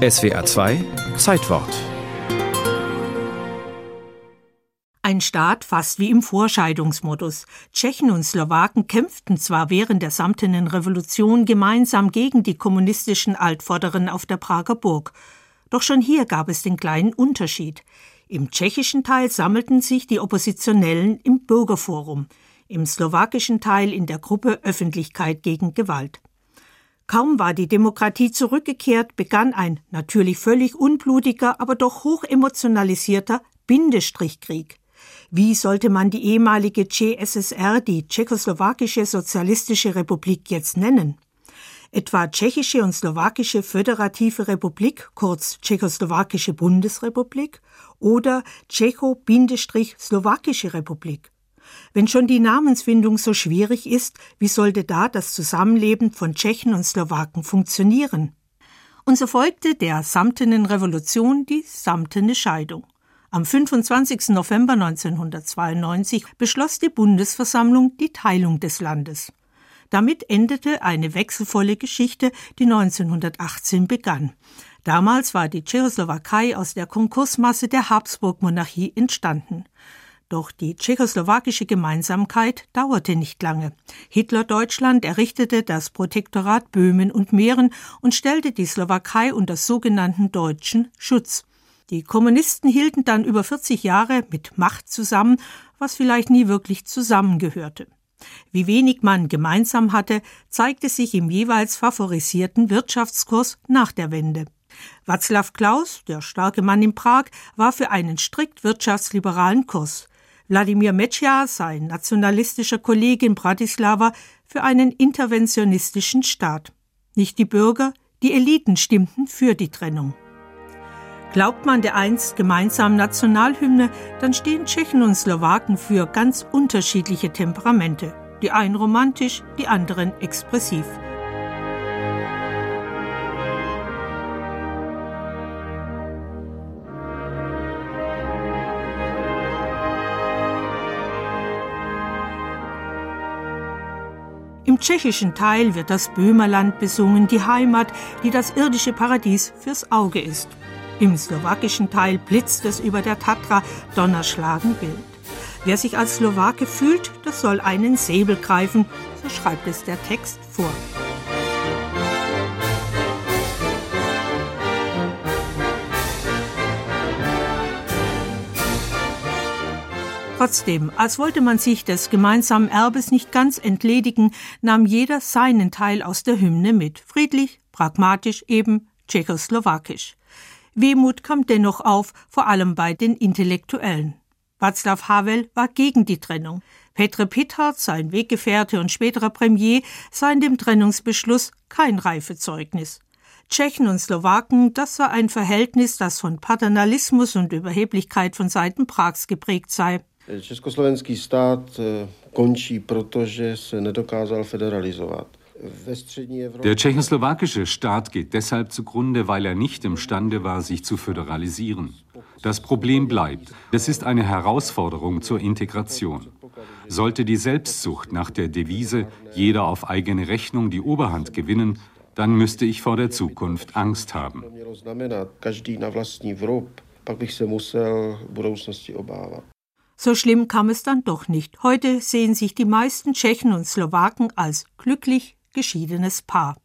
SWR 2 Zeitwort Ein Staat fast wie im Vorscheidungsmodus. Tschechen und Slowaken kämpften zwar während der Samtenen Revolution gemeinsam gegen die kommunistischen Altvorderen auf der Prager Burg. Doch schon hier gab es den kleinen Unterschied. Im tschechischen Teil sammelten sich die Oppositionellen im Bürgerforum, im slowakischen Teil in der Gruppe Öffentlichkeit gegen Gewalt. Kaum war die Demokratie zurückgekehrt, begann ein natürlich völlig unblutiger, aber doch hoch emotionalisierter Bindestrichkrieg. Wie sollte man die ehemalige CSSR, die Tschechoslowakische Sozialistische Republik, jetzt nennen? Etwa Tschechische und Slowakische Föderative Republik, kurz Tschechoslowakische Bundesrepublik oder Tschecho-Slowakische Republik? Wenn schon die Namensfindung so schwierig ist, wie sollte da das Zusammenleben von Tschechen und Slowaken funktionieren? Und so folgte der Samtenen Revolution die Samtene Scheidung. Am 25. November 1992 beschloss die Bundesversammlung die Teilung des Landes. Damit endete eine wechselvolle Geschichte, die 1918 begann. Damals war die Tschechoslowakei aus der Konkursmasse der Habsburg-Monarchie entstanden. Doch die tschechoslowakische Gemeinsamkeit dauerte nicht lange. Hitler-Deutschland errichtete das Protektorat Böhmen und Mähren und stellte die Slowakei unter sogenannten deutschen Schutz. Die Kommunisten hielten dann über 40 Jahre mit Macht zusammen, was vielleicht nie wirklich zusammengehörte. Wie wenig man gemeinsam hatte, zeigte sich im jeweils favorisierten Wirtschaftskurs nach der Wende. Václav Klaus, der starke Mann in Prag, war für einen strikt wirtschaftsliberalen Kurs. Wladimir Mečja, sein nationalistischer Kollege in Bratislava, für einen interventionistischen Staat. Nicht die Bürger, die Eliten stimmten für die Trennung. Glaubt man der einst gemeinsamen Nationalhymne, dann stehen Tschechen und Slowaken für ganz unterschiedliche Temperamente. Die einen romantisch, die anderen expressiv. Tschechischen Teil wird das Böhmerland besungen, die Heimat, die das irdische Paradies fürs Auge ist. Im slowakischen Teil blitzt es über der Tatra, Donnerschlagen wild. Wer sich als Slowake fühlt, das soll einen Säbel greifen, so schreibt es der Text vor. Trotzdem, als wollte man sich des gemeinsamen Erbes nicht ganz entledigen, nahm jeder seinen Teil aus der Hymne mit. Friedlich, pragmatisch, eben tschechoslowakisch. Wehmut kam dennoch auf, vor allem bei den Intellektuellen. Václav Havel war gegen die Trennung. Petr Pithard, sein Weggefährte und späterer Premier, sah in dem Trennungsbeschluss kein Reifezeugnis. Tschechen und Slowaken, das war ein Verhältnis, das von Paternalismus und Überheblichkeit von Seiten Prags geprägt sei. Československý stát eh, končí, protože se nedokázal federalizovat. Der tschechoslowakische Staat geht deshalb zugrunde, weil er nicht imstande war, sich zu föderalisieren. Das Problem bleibt. Es ist eine Herausforderung zur Integration. Sollte die Selbstsucht nach der Devise jeder auf eigene Rechnung die Oberhand gewinnen, dann müsste ich vor der Zukunft Angst haben. So schlimm kam es dann doch nicht. Heute sehen sich die meisten Tschechen und Slowaken als glücklich geschiedenes Paar.